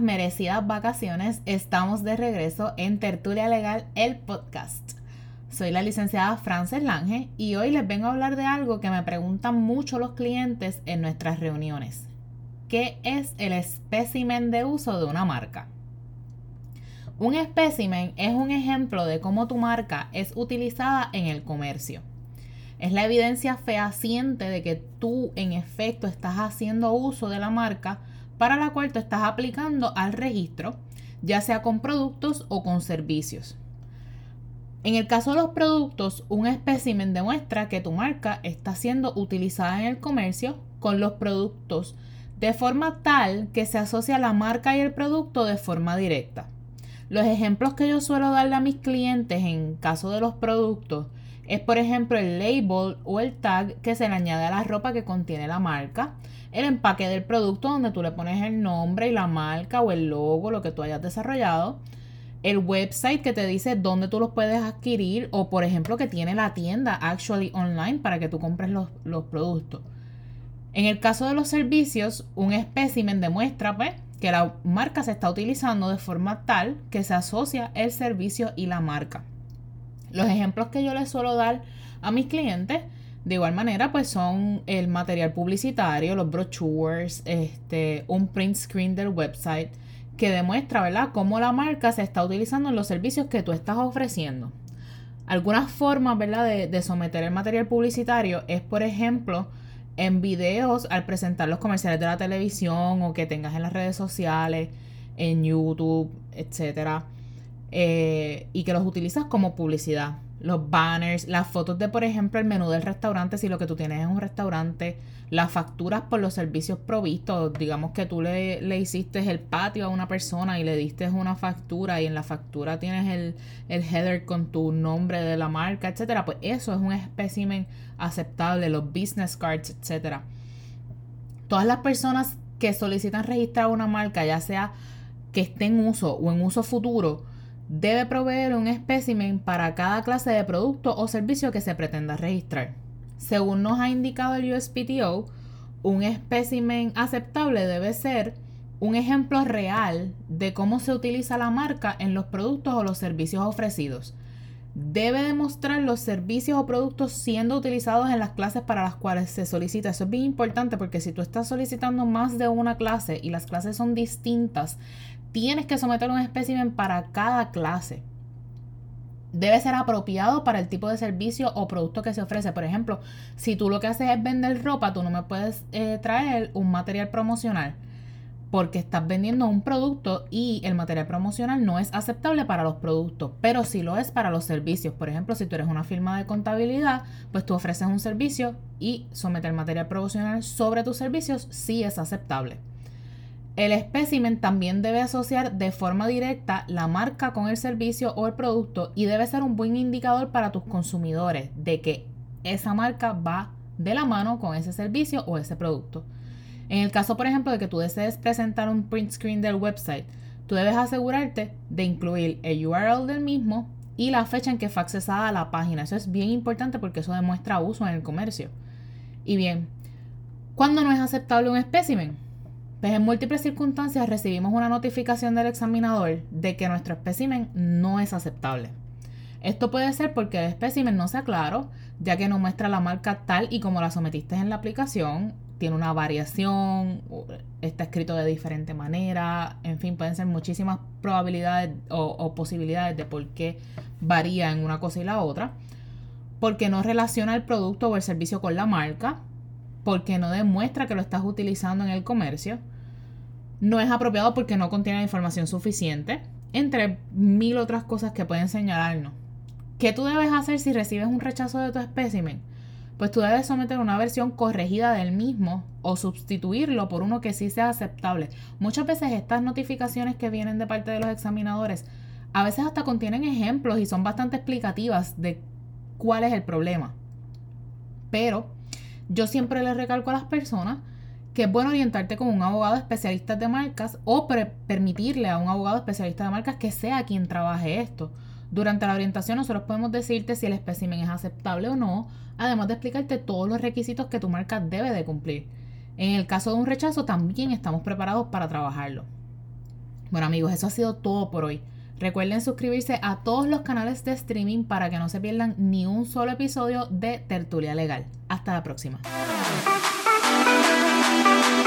merecidas vacaciones, estamos de regreso en Tertulia Legal, el podcast. Soy la licenciada Frances Lange y hoy les vengo a hablar de algo que me preguntan mucho los clientes en nuestras reuniones. ¿Qué es el espécimen de uso de una marca? Un espécimen es un ejemplo de cómo tu marca es utilizada en el comercio. Es la evidencia fehaciente de que tú en efecto estás haciendo uso de la marca para la cual tú estás aplicando al registro, ya sea con productos o con servicios. En el caso de los productos, un espécimen demuestra que tu marca está siendo utilizada en el comercio con los productos de forma tal que se asocia la marca y el producto de forma directa. Los ejemplos que yo suelo darle a mis clientes en caso de los productos es por ejemplo el label o el tag que se le añade a la ropa que contiene la marca, el empaque del producto donde tú le pones el nombre y la marca o el logo, lo que tú hayas desarrollado, el website que te dice dónde tú los puedes adquirir o por ejemplo que tiene la tienda actually online para que tú compres los, los productos. En el caso de los servicios, un espécimen demuestra pues, que la marca se está utilizando de forma tal que se asocia el servicio y la marca. Los ejemplos que yo les suelo dar a mis clientes, de igual manera, pues son el material publicitario, los brochures, este, un print screen del website que demuestra, ¿verdad?, cómo la marca se está utilizando en los servicios que tú estás ofreciendo. Algunas formas, ¿verdad?, de, de someter el material publicitario es, por ejemplo, en videos al presentar los comerciales de la televisión o que tengas en las redes sociales, en YouTube, etcétera, eh, y que los utilizas como publicidad. Los banners, las fotos de, por ejemplo, el menú del restaurante, si lo que tú tienes es un restaurante, las facturas por los servicios provistos, digamos que tú le, le hiciste el patio a una persona y le diste una factura y en la factura tienes el, el header con tu nombre de la marca, etcétera, pues eso es un espécimen aceptable, los business cards, etcétera. Todas las personas que solicitan registrar una marca, ya sea que esté en uso o en uso futuro, debe proveer un espécimen para cada clase de producto o servicio que se pretenda registrar. Según nos ha indicado el USPTO, un espécimen aceptable debe ser un ejemplo real de cómo se utiliza la marca en los productos o los servicios ofrecidos, debe demostrar los servicios o productos siendo utilizados en las clases para las cuales se solicita. Eso es bien importante porque si tú estás solicitando más de una clase y las clases son distintas, tienes que someter un espécimen para cada clase. Debe ser apropiado para el tipo de servicio o producto que se ofrece. Por ejemplo, si tú lo que haces es vender ropa, tú no me puedes eh, traer un material promocional porque estás vendiendo un producto y el material promocional no es aceptable para los productos, pero sí lo es para los servicios. Por ejemplo, si tú eres una firma de contabilidad, pues tú ofreces un servicio y someter material promocional sobre tus servicios sí es aceptable. El espécimen también debe asociar de forma directa la marca con el servicio o el producto y debe ser un buen indicador para tus consumidores de que esa marca va de la mano con ese servicio o ese producto. En el caso, por ejemplo, de que tú desees presentar un print screen del website, tú debes asegurarte de incluir el URL del mismo y la fecha en que fue accesada la página. Eso es bien importante porque eso demuestra uso en el comercio. Y bien, ¿cuándo no es aceptable un espécimen? Pues en múltiples circunstancias recibimos una notificación del examinador de que nuestro espécimen no es aceptable. Esto puede ser porque el espécimen no sea claro, ya que no muestra la marca tal y como la sometiste en la aplicación, tiene una variación, está escrito de diferente manera, en fin, pueden ser muchísimas probabilidades o, posibilidades de por qué varía en una cosa y la otra, porque no relaciona el producto o el servicio con la marca, porque no demuestra que lo estás utilizando en el comercio, no es apropiado porque no contiene la información suficiente, entre mil otras cosas que pueden señalarnos. ¿Qué tú debes hacer si recibes un rechazo de tu espécimen? pues tú debes someter una versión corregida del mismo o sustituirlo por uno que sí sea aceptable. Muchas veces estas notificaciones que vienen de parte de los examinadores a veces hasta contienen ejemplos y son bastante explicativas de cuál es el problema. Pero yo siempre les recalco a las personas que es bueno orientarte con un abogado especialista de marcas o permitirle a un abogado especialista de marcas que sea quien trabaje esto. Durante la orientación nosotros podemos decirte si el espécimen es aceptable o no, además de explicarte todos los requisitos que tu marca debe de cumplir. En el caso de un rechazo también estamos preparados para trabajarlo. Bueno amigos, eso ha sido todo por hoy. Recuerden suscribirse a todos los canales de streaming para que no se pierdan ni un solo episodio de Tertulia Legal. Hasta la próxima. Thank you.